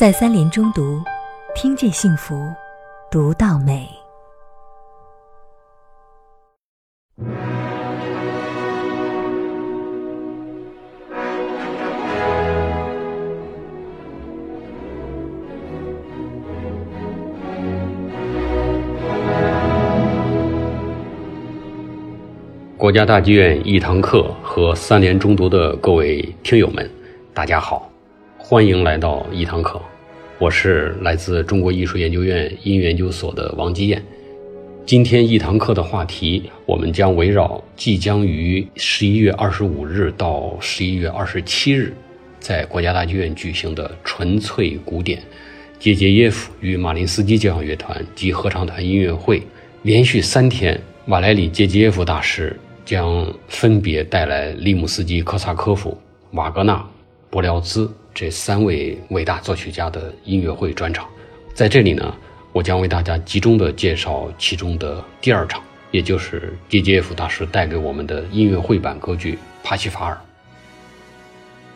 在三联中读，听见幸福，读到美。国家大剧院一堂课和三联中读的各位听友们，大家好，欢迎来到一堂课。我是来自中国艺术研究院音乐研究所的王基燕。今天一堂课的话题，我们将围绕即将于十一月二十五日到十一月二十七日，在国家大剧院举行的纯粹古典杰杰耶夫与马林斯基交响乐团及合唱团音乐会，连续三天，瓦莱里杰杰耶夫大师。将分别带来利姆斯基、科萨科夫、瓦格纳、柏辽兹这三位伟大作曲家的音乐会专场。在这里呢，我将为大家集中的介绍其中的第二场，也就是 d j f 大师带给我们的音乐会版歌剧《帕西法尔》。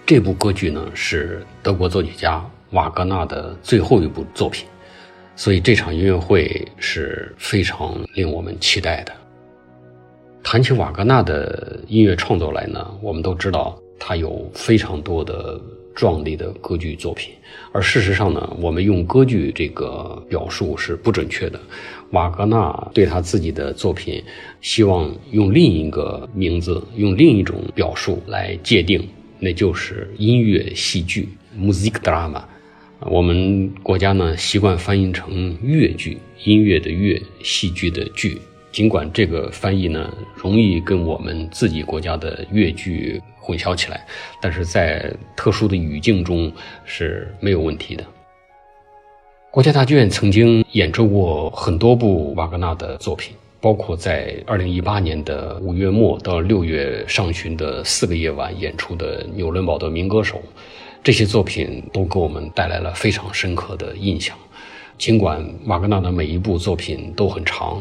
这部歌剧呢是德国作曲家瓦格纳的最后一部作品，所以这场音乐会是非常令我们期待的。谈起瓦格纳的音乐创作来呢，我们都知道他有非常多的壮丽的歌剧作品，而事实上呢，我们用歌剧这个表述是不准确的。瓦格纳对他自己的作品，希望用另一个名字，用另一种表述来界定，那就是音乐戏剧 （music drama）。我们国家呢习惯翻译成乐剧，音乐的乐，戏剧的剧。尽管这个翻译呢容易跟我们自己国家的粤剧混淆起来，但是在特殊的语境中是没有问题的。国家大剧院曾经演奏过很多部瓦格纳的作品，包括在2018年的五月末到六月上旬的四个夜晚演出的纽伦堡的民歌手，这些作品都给我们带来了非常深刻的印象。尽管瓦格纳的每一部作品都很长。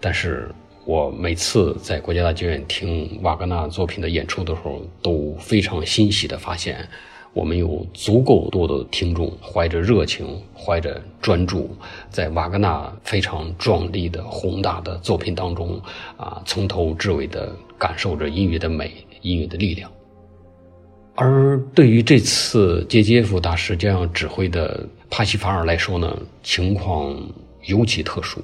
但是我每次在国家大剧院听瓦格纳作品的演出的时候，都非常欣喜地发现，我们有足够多的听众怀着热情、怀着专注，在瓦格纳非常壮丽的宏大的作品当中，啊，从头至尾地感受着音乐的美、音乐的力量。而对于这次杰杰夫大师将要指挥的帕西法尔来说呢，情况尤其特殊。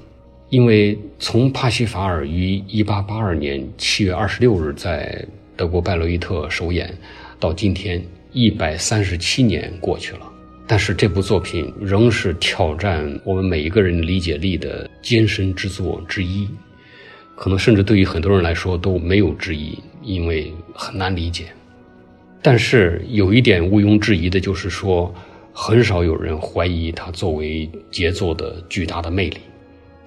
因为从帕西法尔于1882年7月26日在德国拜洛伊特首演，到今天137年过去了，但是这部作品仍是挑战我们每一个人理解力的艰深之作之一，可能甚至对于很多人来说都没有之一，因为很难理解。但是有一点毋庸置疑的就是说，很少有人怀疑它作为杰作的巨大的魅力。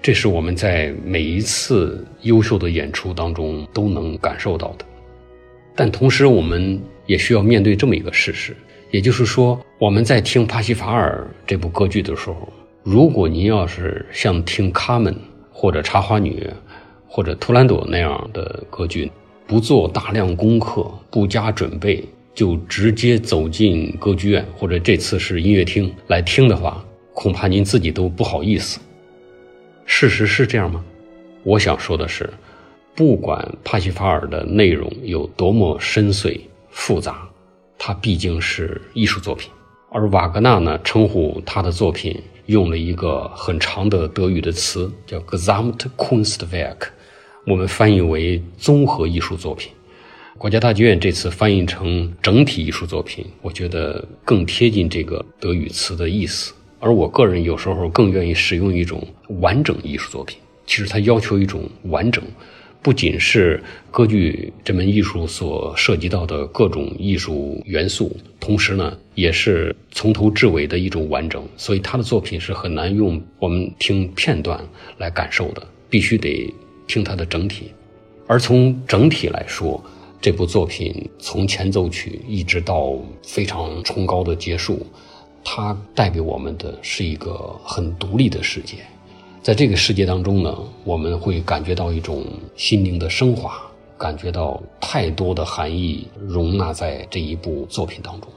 这是我们在每一次优秀的演出当中都能感受到的，但同时我们也需要面对这么一个事实，也就是说，我们在听帕西法尔这部歌剧的时候，如果您要是像听《卡门》或者《茶花女》或者《图兰朵》那样的歌剧，不做大量功课、不加准备，就直接走进歌剧院或者这次是音乐厅来听的话，恐怕您自己都不好意思。事实是这样吗？我想说的是，不管帕西法尔的内容有多么深邃复杂，它毕竟是艺术作品。而瓦格纳呢，称呼他的作品用了一个很长的德语的词，叫 Gesamtkunstwerk，我们翻译为综合艺术作品。国家大剧院这次翻译成整体艺术作品，我觉得更贴近这个德语词的意思。而我个人有时候更愿意使用一种完整艺术作品。其实它要求一种完整，不仅是歌剧这门艺术所涉及到的各种艺术元素，同时呢，也是从头至尾的一种完整。所以他的作品是很难用我们听片段来感受的，必须得听它的整体。而从整体来说，这部作品从前奏曲一直到非常崇高的结束。它带给我们的是一个很独立的世界，在这个世界当中呢，我们会感觉到一种心灵的升华，感觉到太多的含义容纳在这一部作品当中。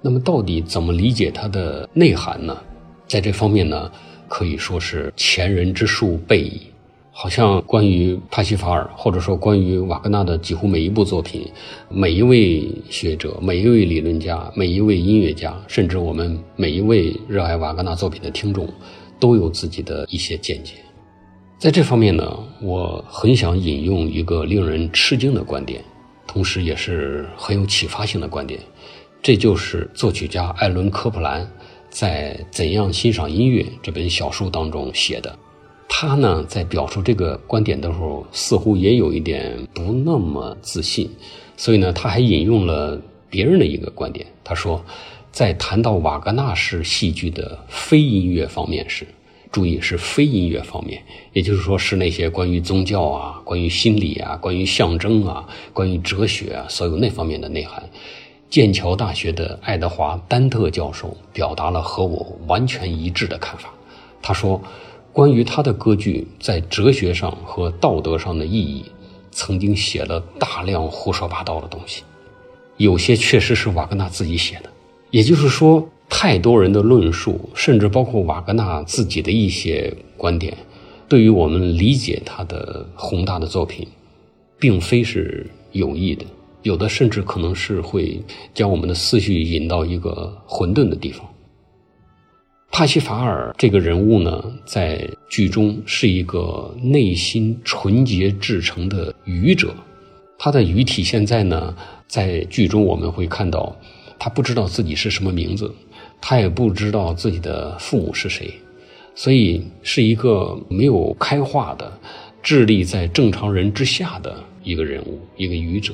那么，到底怎么理解它的内涵呢？在这方面呢，可以说是前人之述备矣。好像关于帕西法尔，或者说关于瓦格纳的几乎每一部作品，每一位学者、每一位理论家、每一位音乐家，甚至我们每一位热爱瓦格纳作品的听众，都有自己的一些见解。在这方面呢，我很想引用一个令人吃惊的观点，同时也是很有启发性的观点。这就是作曲家艾伦·科普兰在《怎样欣赏音乐》这本小书当中写的。他呢，在表述这个观点的时候，似乎也有一点不那么自信，所以呢，他还引用了别人的一个观点。他说，在谈到瓦格纳式戏剧的非音乐方面时，注意是非音乐方面，也就是说是那些关于宗教啊、关于心理啊、关于象征啊、关于哲学啊，所有那方面的内涵。剑桥大学的爱德华·丹特教授表达了和我完全一致的看法。他说，关于他的歌剧在哲学上和道德上的意义，曾经写了大量胡说八道的东西，有些确实是瓦格纳自己写的。也就是说，太多人的论述，甚至包括瓦格纳自己的一些观点，对于我们理解他的宏大的作品，并非是有益的。有的甚至可能是会将我们的思绪引到一个混沌的地方。帕西法尔这个人物呢，在剧中是一个内心纯洁至诚的愚者，他的愚体现在呢，在剧中我们会看到，他不知道自己是什么名字，他也不知道自己的父母是谁，所以是一个没有开化的、智力在正常人之下的一个人物，一个愚者。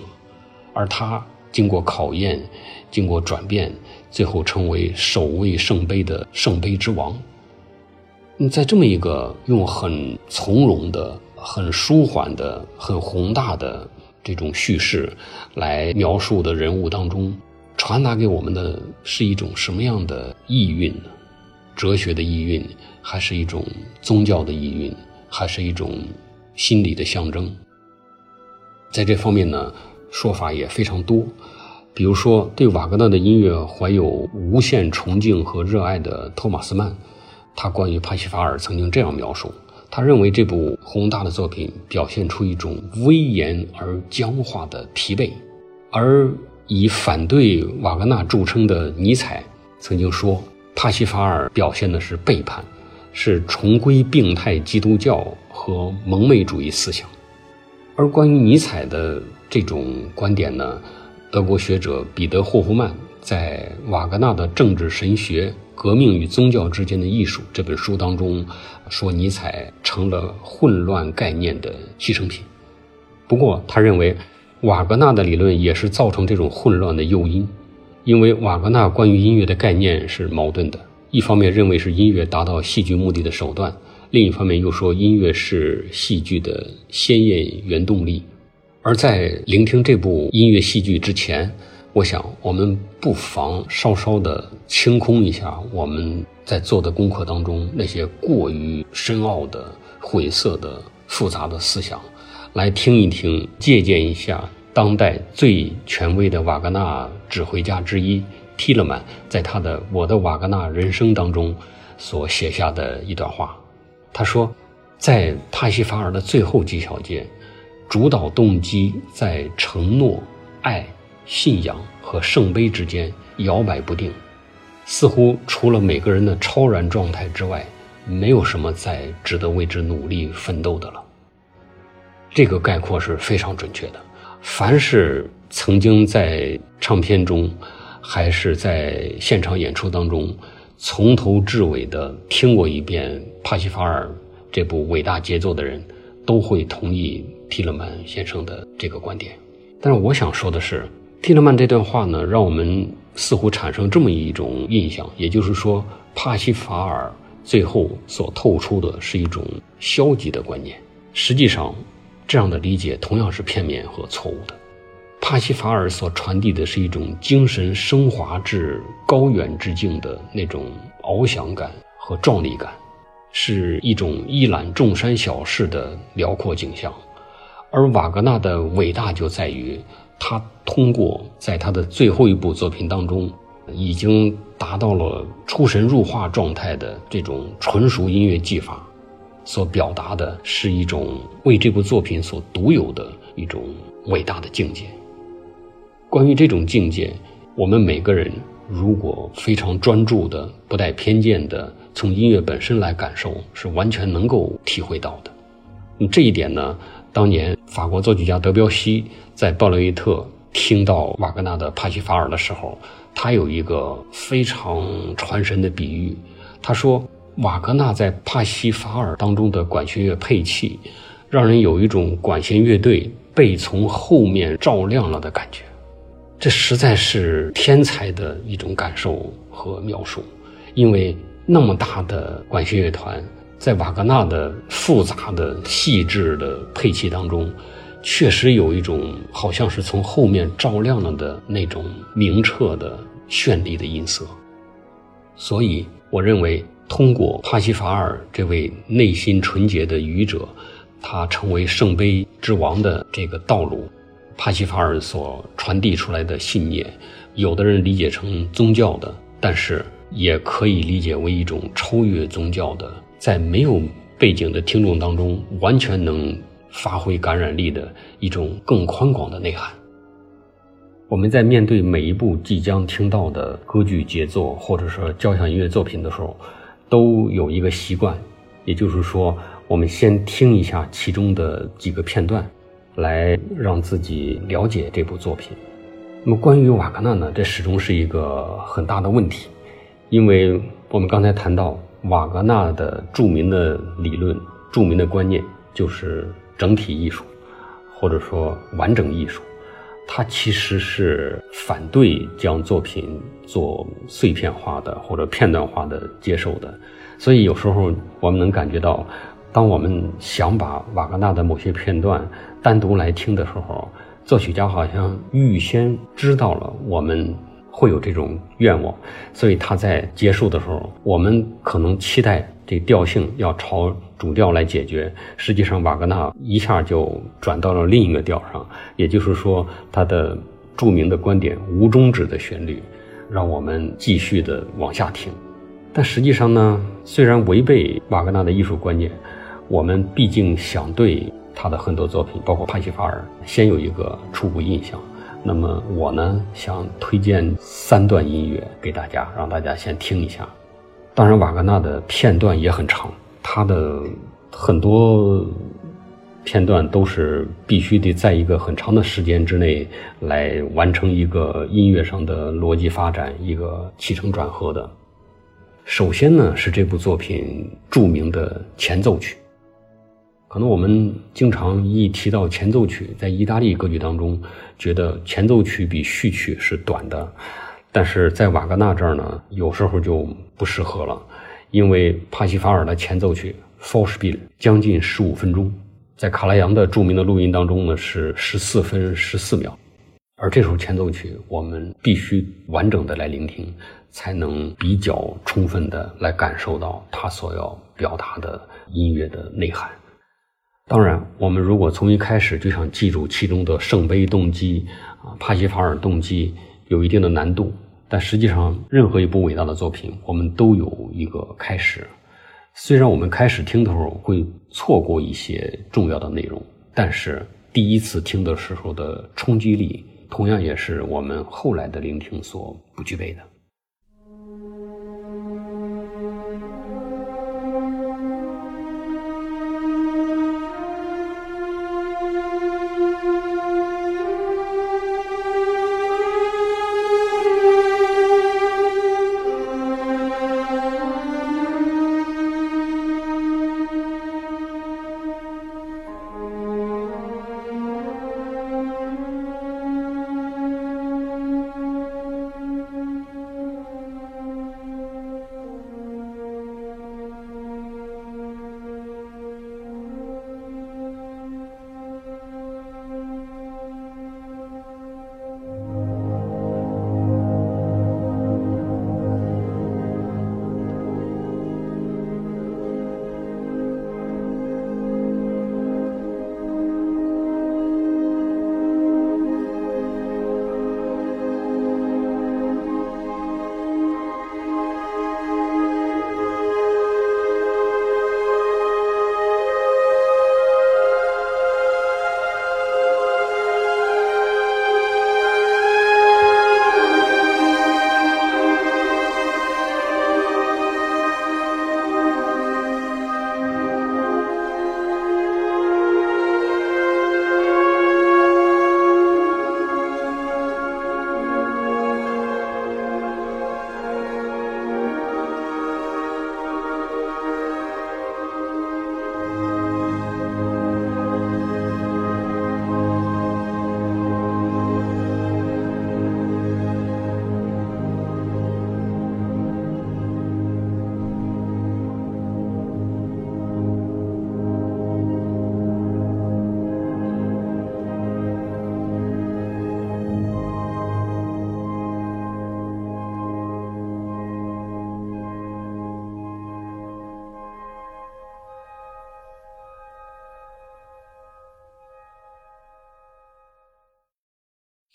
而他经过考验，经过转变，最后成为守卫圣杯的圣杯之王。在这么一个用很从容的、很舒缓的、很宏大的这种叙事来描述的人物当中，传达给我们的是一种什么样的意蕴呢？哲学的意蕴，还是一种宗教的意蕴，还是一种心理的象征？在这方面呢？说法也非常多，比如说对瓦格纳的音乐怀有无限崇敬和热爱的托马斯曼，他关于帕西法尔曾经这样描述：他认为这部宏大的作品表现出一种威严而僵化的疲惫；而以反对瓦格纳著称的尼采曾经说，帕西法尔表现的是背叛，是重归病态基督教和蒙昧主义思想。而关于尼采的这种观点呢，德国学者彼得霍夫曼在《瓦格纳的政治神学：革命与宗教之间的艺术》这本书当中说，尼采成了混乱概念的牺牲品。不过，他认为瓦格纳的理论也是造成这种混乱的诱因，因为瓦格纳关于音乐的概念是矛盾的，一方面认为是音乐达到戏剧目的的手段。另一方面又说，音乐是戏剧的鲜艳原动力。而在聆听这部音乐戏剧之前，我想我们不妨稍稍的清空一下我们在做的功课当中那些过于深奥的、晦涩的、复杂的思想，来听一听，借鉴一下当代最权威的瓦格纳指挥家之一提勒曼在他的《我的瓦格纳人生》当中所写下的一段话。他说，在帕西法尔的最后几小节，主导动机在承诺、爱、信仰和圣杯之间摇摆不定，似乎除了每个人的超然状态之外，没有什么再值得为之努力奋斗的了。这个概括是非常准确的。凡是曾经在唱片中，还是在现场演出当中。从头至尾的听过一遍帕西法尔这部伟大杰作的人，都会同意提勒曼先生的这个观点。但是我想说的是，提勒曼这段话呢，让我们似乎产生这么一种印象，也就是说，帕西法尔最后所透出的是一种消极的观念。实际上，这样的理解同样是片面和错误的。帕西法尔所传递的是一种精神升华至高远之境的那种翱翔感和壮丽感，是一种一览众山小事的辽阔景象。而瓦格纳的伟大就在于，他通过在他的最后一部作品当中已经达到了出神入化状态的这种纯熟音乐技法，所表达的是一种为这部作品所独有的一种伟大的境界。关于这种境界，我们每个人如果非常专注的、不带偏见的从音乐本身来感受，是完全能够体会到的。这一点呢，当年法国作曲家德彪西在鲍雷特听到瓦格纳的帕西法尔的时候，他有一个非常传神的比喻。他说，瓦格纳在帕西法尔当中的管弦乐配器，让人有一种管弦乐队被从后面照亮了的感觉。这实在是天才的一种感受和描述，因为那么大的管弦乐团。在瓦格纳的复杂的、细致的配器当中，确实有一种好像是从后面照亮了的那种明澈的、绚丽的音色。所以，我认为通过帕西法尔这位内心纯洁的愚者，他成为圣杯之王的这个道路，帕西法尔所传递出来的信念，有的人理解成宗教的，但是也可以理解为一种超越宗教的。在没有背景的听众当中，完全能发挥感染力的一种更宽广的内涵。我们在面对每一部即将听到的歌剧杰作，或者说交响音乐作品的时候，都有一个习惯，也就是说，我们先听一下其中的几个片段，来让自己了解这部作品。那么，关于瓦格纳呢，这始终是一个很大的问题，因为我们刚才谈到。瓦格纳的著名的理论、著名的观念就是整体艺术，或者说完整艺术。他其实是反对将作品做碎片化的或者片段化的接受的。所以有时候我们能感觉到，当我们想把瓦格纳的某些片段单独来听的时候，作曲家好像预先知道了我们。会有这种愿望，所以他在结束的时候，我们可能期待这调性要朝主调来解决。实际上，瓦格纳一下就转到了另一个调上，也就是说，他的著名的观点“无终止的旋律”，让我们继续的往下听。但实际上呢，虽然违背瓦格纳的艺术观念，我们毕竟想对他的很多作品，包括帕西法尔，先有一个初步印象。那么我呢，想推荐三段音乐给大家，让大家先听一下。当然，瓦格纳的片段也很长，他的很多片段都是必须得在一个很长的时间之内来完成一个音乐上的逻辑发展，一个起承转合的。首先呢，是这部作品著名的前奏曲。可能我们经常一提到前奏曲，在意大利歌剧当中，觉得前奏曲比序曲是短的，但是在瓦格纳这儿呢，有时候就不适合了，因为帕西法尔的前奏曲 f o r s p i e l 将近十五分钟，在卡拉扬的著名的录音当中呢是十四分十四秒，而这首前奏曲我们必须完整的来聆听，才能比较充分的来感受到他所要表达的音乐的内涵。当然，我们如果从一开始就想记住其中的圣杯动机啊，帕西法尔动机，有一定的难度。但实际上，任何一部伟大的作品，我们都有一个开始。虽然我们开始听的时候会错过一些重要的内容，但是第一次听的时候的冲击力，同样也是我们后来的聆听所不具备的。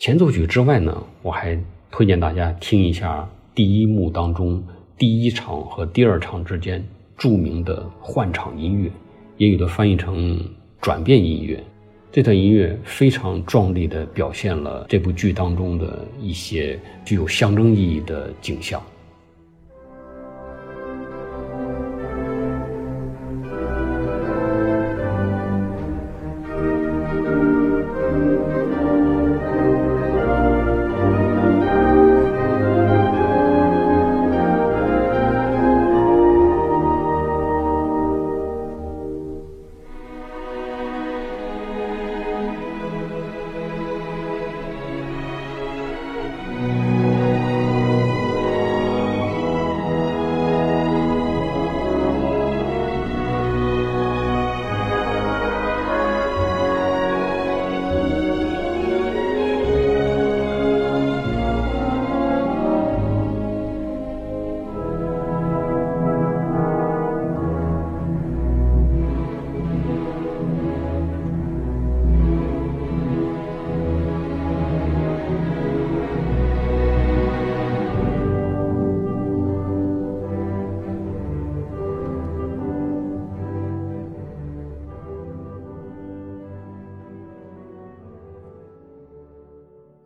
前奏曲之外呢，我还推荐大家听一下第一幕当中第一场和第二场之间著名的换场音乐，也有的翻译成转变音乐。这段音乐非常壮丽地表现了这部剧当中的一些具有象征意义的景象。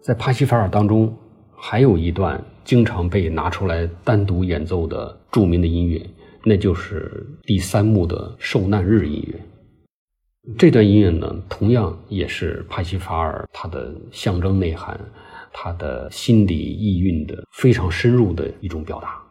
在帕西法尔当中，还有一段经常被拿出来单独演奏的著名的音乐，那就是第三幕的受难日音乐。这段音乐呢，同样也是帕西法尔他的象征内涵、他的心理意蕴的非常深入的一种表达。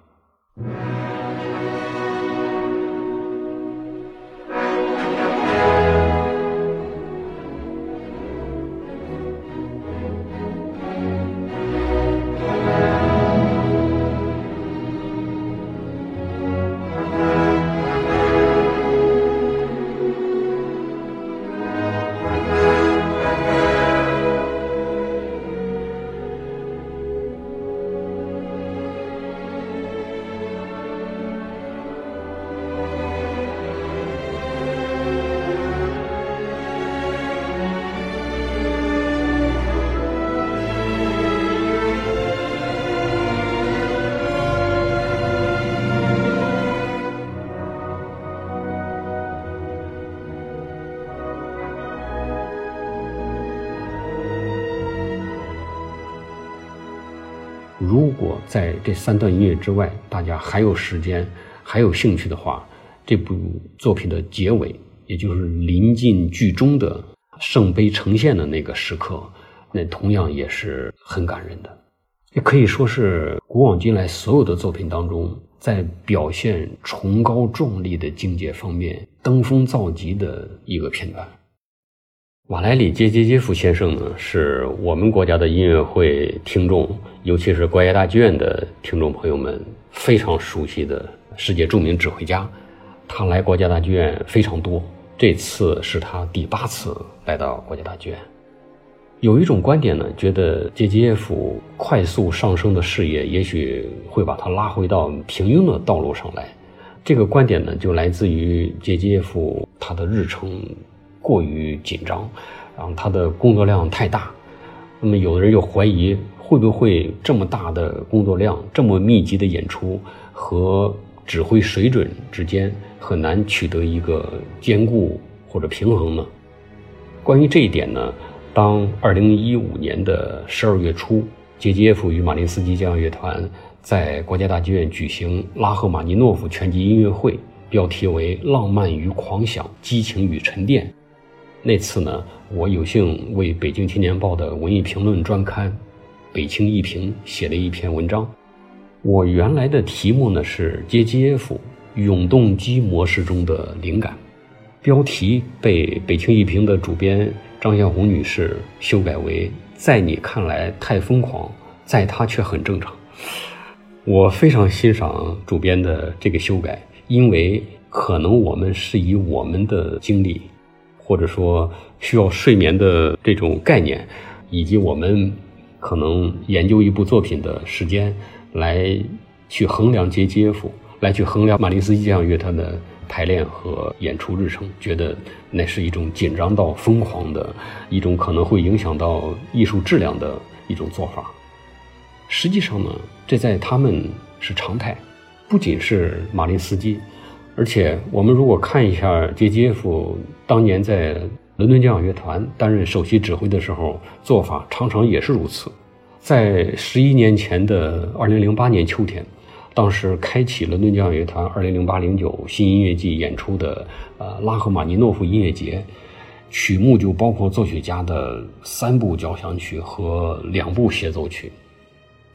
如果在这三段音乐之外，大家还有时间、还有兴趣的话，这部作品的结尾，也就是临近剧中的圣杯呈现的那个时刻，那同样也是很感人的，也可以说是古往今来所有的作品当中，在表现崇高壮丽的境界方面登峰造极的一个片段。瓦莱里·杰杰杰夫先生呢，是我们国家的音乐会听众，尤其是国家大剧院的听众朋友们非常熟悉的世界著名指挥家。他来国家大剧院非常多，这次是他第八次来到国家大剧院。有一种观点呢，觉得杰杰耶夫快速上升的事业，也许会把他拉回到平庸的道路上来。这个观点呢，就来自于杰杰耶夫他的日程。过于紧张，然后他的工作量太大，那么有的人又怀疑会不会这么大的工作量、这么密集的演出和指挥水准之间很难取得一个兼顾或者平衡呢？关于这一点呢，当二零一五年的十二月初，杰杰夫与马林斯基交响乐团在国家大剧院举行拉赫玛尼诺夫全集音乐会，标题为《浪漫与狂想，激情与沉淀》。那次呢，我有幸为《北京青年报》的文艺评论专刊《北青艺评》写了一篇文章。我原来的题目呢是《杰基耶夫永动机模式中的灵感》，标题被《北青艺评》的主编张向红女士修改为“在你看来太疯狂，在他却很正常”。我非常欣赏主编的这个修改，因为可能我们是以我们的经历。或者说需要睡眠的这种概念，以及我们可能研究一部作品的时间，来去衡量杰基耶夫，来去衡量马林斯基交响乐团的排练和演出日程，觉得那是一种紧张到疯狂的一种可能会影响到艺术质量的一种做法。实际上呢，这在他们是常态，不仅是马林斯基，而且我们如果看一下杰杰夫当年在伦敦交响乐团担任首席指挥的时候，做法常常也是如此。在十一年前的二零零八年秋天，当时开启伦敦交响乐团二零零八零九新音乐季演出的呃拉赫玛尼诺夫音乐节，曲目就包括作曲家的三部交响曲和两部协奏曲。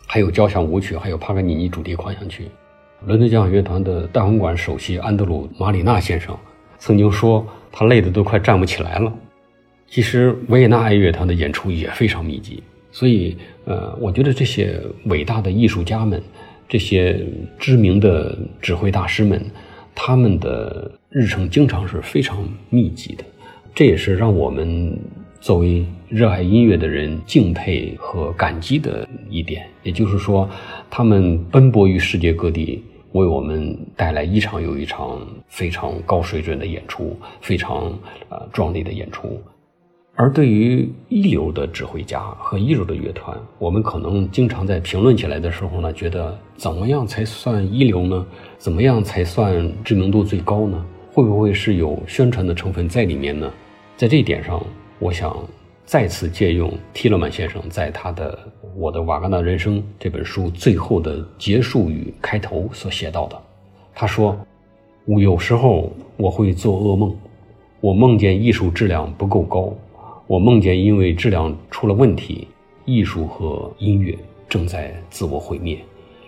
还有交响舞曲，还有帕格尼尼主题狂想曲。伦敦交响乐团的大红馆首席安德鲁·马里纳先生曾经说，他累得都快站不起来了。其实维也纳爱乐团的演出也非常密集，所以，呃，我觉得这些伟大的艺术家们，这些知名的指挥大师们，他们的日程经常是非常密集的。这也是让我们。作为热爱音乐的人，敬佩和感激的一点，也就是说，他们奔波于世界各地，为我们带来一场又一场非常高水准的演出，非常呃壮丽的演出。而对于一流的指挥家和一流的乐团，我们可能经常在评论起来的时候呢，觉得怎么样才算一流呢？怎么样才算知名度最高呢？会不会是有宣传的成分在里面呢？在这一点上。我想再次借用提勒曼先生在他的《我的瓦格纳人生》这本书最后的结束语开头所写到的。他说：“我有时候我会做噩梦，我梦见艺术质量不够高，我梦见因为质量出了问题，艺术和音乐正在自我毁灭，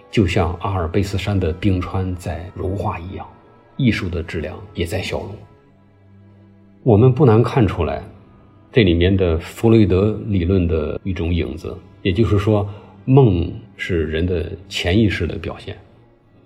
就像阿尔卑斯山的冰川在融化一样，艺术的质量也在消融。我们不难看出来。”这里面的弗洛伊德理论的一种影子，也就是说，梦是人的潜意识的表现。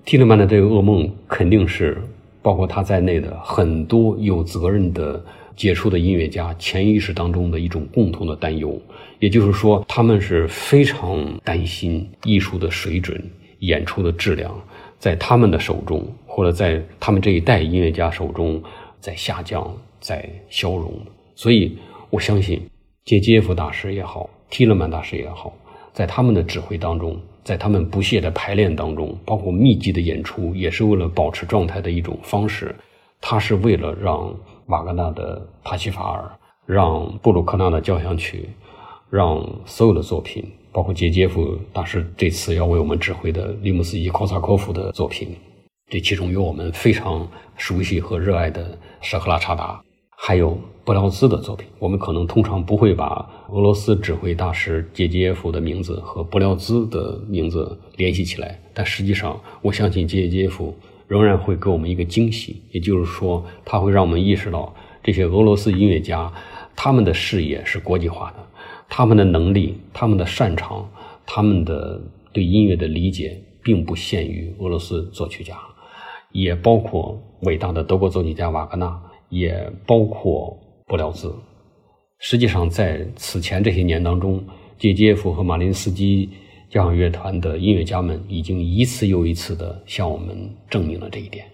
提勒曼的这个噩梦，肯定是包括他在内的很多有责任的杰出的音乐家潜意识当中的一种共同的担忧。也就是说，他们是非常担心艺术的水准、演出的质量，在他们的手中，或者在他们这一代音乐家手中，在下降、在消融。所以。我相信，杰杰夫大师也好，提勒曼大师也好，在他们的指挥当中，在他们不懈的排练当中，包括密集的演出，也是为了保持状态的一种方式。他是为了让瓦格纳的《帕西法尔》，让布鲁克纳的交响曲，让所有的作品，包括杰杰夫大师这次要为我们指挥的利姆斯基考萨科夫的作品，这其中有我们非常熟悉和热爱的舍赫拉查达。还有布廖兹的作品，我们可能通常不会把俄罗斯指挥大师杰杰耶夫的名字和布廖兹的名字联系起来，但实际上，我相信杰杰耶夫仍然会给我们一个惊喜，也就是说，他会让我们意识到这些俄罗斯音乐家他们的视野是国际化的，他们的能力、他们的擅长、他们的对音乐的理解，并不限于俄罗斯作曲家，也包括伟大的德国作曲家瓦格纳。也包括不了字。实际上，在此前这些年当中，杰杰夫和马林斯基交响乐团的音乐家们已经一次又一次的向我们证明了这一点。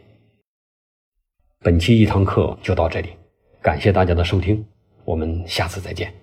本期一堂课就到这里，感谢大家的收听，我们下次再见。